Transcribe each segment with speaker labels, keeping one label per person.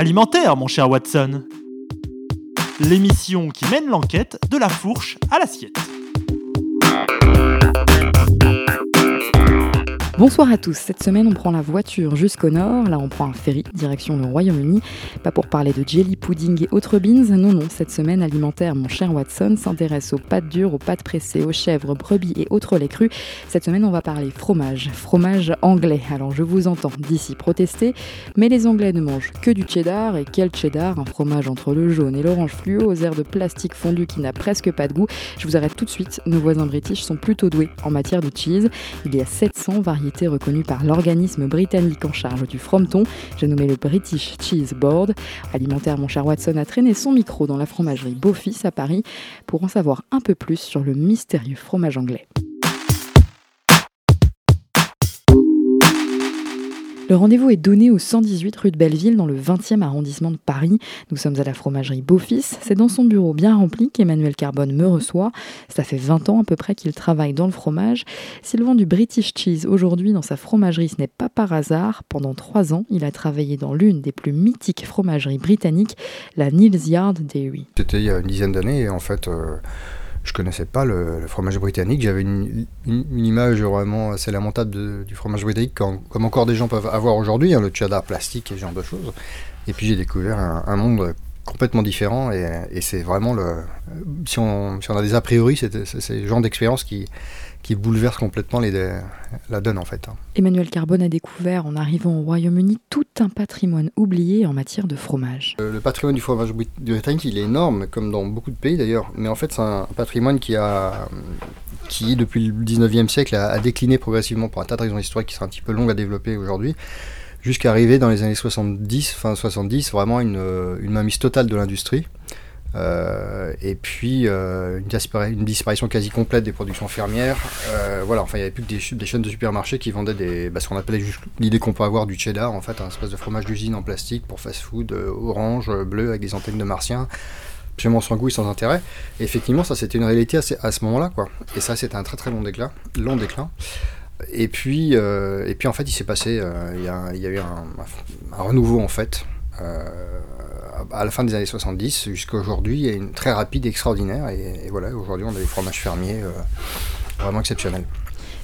Speaker 1: Alimentaire, mon cher Watson. L'émission qui mène l'enquête de la fourche à l'assiette.
Speaker 2: Bonsoir à tous. Cette semaine, on prend la voiture jusqu'au nord. Là, on prend un ferry direction le Royaume-Uni. Pas pour parler de jelly pudding et autres beans. Non, non. Cette semaine alimentaire, mon cher Watson s'intéresse aux pâtes dures, aux pâtes pressées, aux chèvres, brebis et autres laits crus. Cette semaine, on va parler fromage. Fromage anglais. Alors, je vous entends d'ici protester, mais les Anglais ne mangent que du cheddar. Et quel cheddar? Un fromage entre le jaune et l'orange fluo, aux airs de plastique fondu qui n'a presque pas de goût. Je vous arrête tout de suite. Nos voisins british sont plutôt doués en matière de cheese. Il y a 700 variétés reconnu par l'organisme britannique en charge du frometon, j'ai nommé le British Cheese Board. Alimentaire, mon cher Watson a traîné son micro dans la fromagerie Beaufils à Paris pour en savoir un peu plus sur le mystérieux fromage anglais. Le rendez-vous est donné au 118 rue de Belleville dans le 20e arrondissement de Paris. Nous sommes à la fromagerie Beaufils. C'est dans son bureau bien rempli qu'Emmanuel Carbone me reçoit. Ça fait 20 ans à peu près qu'il travaille dans le fromage. S'il vend du British cheese aujourd'hui dans sa fromagerie, ce n'est pas par hasard. Pendant trois ans, il a travaillé dans l'une des plus mythiques fromageries britanniques, la Neal's Yard Dairy.
Speaker 3: C'était il y a une dizaine d'années en fait... Euh, je connaissais pas le, fromage britannique. J'avais une, image vraiment assez lamentable du fromage britannique, comme, encore des gens peuvent avoir aujourd'hui, hein, le cheddar plastique et ce genre de choses. Et puis j'ai découvert un, monde complètement différent et, c'est vraiment le. Si on, si on, a des a priori, c'est le genre d'expérience qui, qui bouleverse complètement les, la donne en fait.
Speaker 2: Emmanuel Carbone a découvert en arrivant au Royaume-Uni tout un patrimoine oublié en matière de fromage.
Speaker 3: Euh, le patrimoine du fromage britannique il est énorme, comme dans beaucoup de pays d'ailleurs, mais en fait c'est un patrimoine qui a qui depuis le 19e siècle a, décliné progressivement pour un tas de raisons historiques qui seraient un petit peu longues à développer aujourd'hui, jusqu'à arriver dans les années 70, fin 70, vraiment une, une mainmise totale de l'industrie. Euh, et puis euh, une, disparition quasi complète des productions fermières. Euh, voilà, enfin il n'y avait plus que des, chaînes de supermarchés qui vendaient des, bah, ce qu'on appelait l'idée qu'on peut avoir du cheddar, en fait, un espèce de fromage d'usine en plastique pour fast-food, orange, bleu, avec des antennes de martiens, absolument sans goût et sans intérêt. Et effectivement, ça c'était une réalité à, ce moment-là, quoi. Et ça c'était un très très long déclin, long déclin. Et puis, et puis en fait, il s'est passé, il y, a, eu un, un, renouveau en fait à la fin des années 70 jusqu'à aujourd'hui, une très rapide et extraordinaire. Et, voilà, aujourd'hui, on a des fromages fermiers euh, vraiment exceptionnels.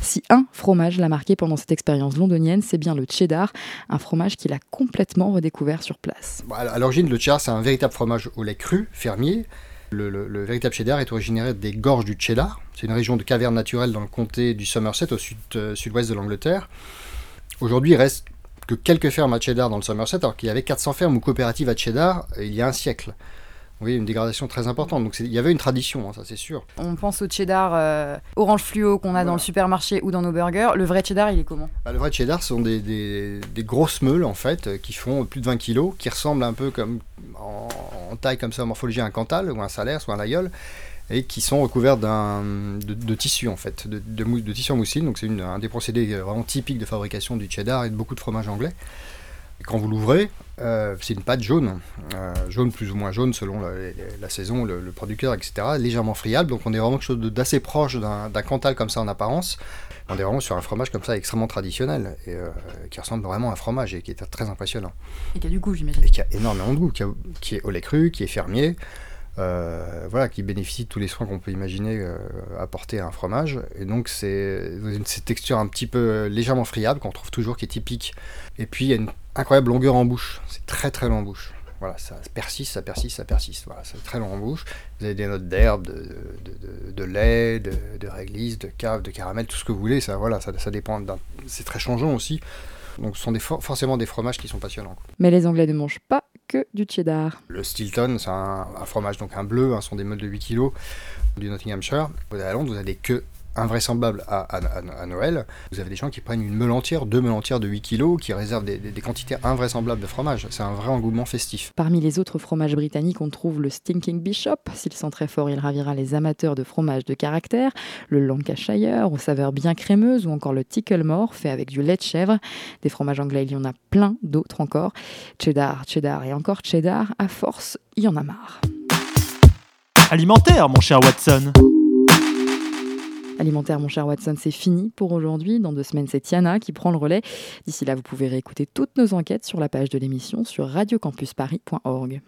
Speaker 2: Si un fromage l'a marqué pendant cette expérience londonienne, c'est bien le cheddar, un fromage qu'il a complètement redécouvert sur place.
Speaker 3: À l'origine, le cheddar, c'est un véritable fromage au lait cru, fermier. Le, véritable cheddar est originaire des gorges du cheddar. C'est une région de caverne naturelle dans le comté du Somerset, au euh, sud-ouest de l'Angleterre. Aujourd'hui, il reste que quelques fermes à cheddar dans le Somerset, alors qu'il y avait 400 fermes ou coopératives à cheddar euh, il y a un siècle. Oui, une dégradation très importante. Donc il y avait une tradition, hein, ça c'est sûr.
Speaker 2: On pense au cheddar euh, orange fluo qu'on a dans le supermarché ou dans nos burgers. Le vrai cheddar, il est comment?
Speaker 3: Bah, Le vrai cheddar, ce sont des, des, grosses meules en fait, euh, qui font plus de 20 kilos, qui ressemblent un peu comme en, taille comme ça, en morphologie, à un cantal ou un salaire, soit un laïol et qui sont recouverts d'un, de, tissu en fait, de, de, tissu en mousseline. Donc c'est un des procédés euh, vraiment typiques de fabrication du cheddar et de beaucoup de fromages anglais. Quand vous l'ouvrez, euh, c'est une pâte jaune, euh, jaune plus ou moins jaune selon la, saison, le, producteur, etc. Légèrement friable, donc on est vraiment quelque chose d'assez proche d'un, Cantal comme ça en apparence. On est vraiment sur un fromage comme ça extrêmement traditionnel et qui ressemble vraiment à un fromage et qui est très impressionnant.
Speaker 2: Et qui a du goût, j'imagine.
Speaker 3: Et qui a énormément de goût, qui, qui est au lait cru, qui est fermier. Euh, voilà, qui bénéficie de tous les soins qu'on peut imaginer euh, apporter à un fromage. Et donc, c'est cette texture un petit peu légèrement friable qu'on trouve toujours, qui est typique. Et puis, il y a une incroyable longueur en bouche. C'est très très long en bouche. Voilà, ça persiste, ça persiste, ça persiste. Voilà, c'est très long en bouche. Vous avez des notes d'herbe, de, de, lait, de, réglisse, de cave, de caramel, tout ce que vous voulez. Ça, voilà, ça, ça dépend. C'est très changeant aussi. Donc ce sont des forcément des fromages qui sont passionnants.
Speaker 2: Mais les Anglais ne mangent pas que du cheddar.
Speaker 3: Le Stilton, c'est un, fromage donc un bleu, hein, ce sont des meules de 8 kg du Nottinghamshire. Vous allez à Londres, vous avez queues invraisemblable à, à, Noël. Vous avez des gens qui prennent une meule entière, deux meules entières de 8 kg, qui réservent des, quantités invraisemblables de fromage. C'est un vrai engouement festif.
Speaker 2: Parmi les autres fromages britanniques, on trouve le Stinking Bishop. S'il sent très fort, il ravira les amateurs de fromage de caractère, le Lancashire, aux saveurs bien crémeuses, ou encore le Ticklemore, fait avec du lait de chèvre. Des fromages anglais, il y en a plein d'autres encore. Cheddar, cheddar et encore cheddar, à force, il y en a marre.
Speaker 1: Alimentaire, mon cher Watson
Speaker 2: Alimentaire, mon cher Watson, c'est fini pour aujourd'hui. Dans deux semaines, c'est Tiana qui prend le relais. D'ici là, vous pouvez réécouter toutes nos enquêtes sur la page de l'émission sur radiocampusparis.org.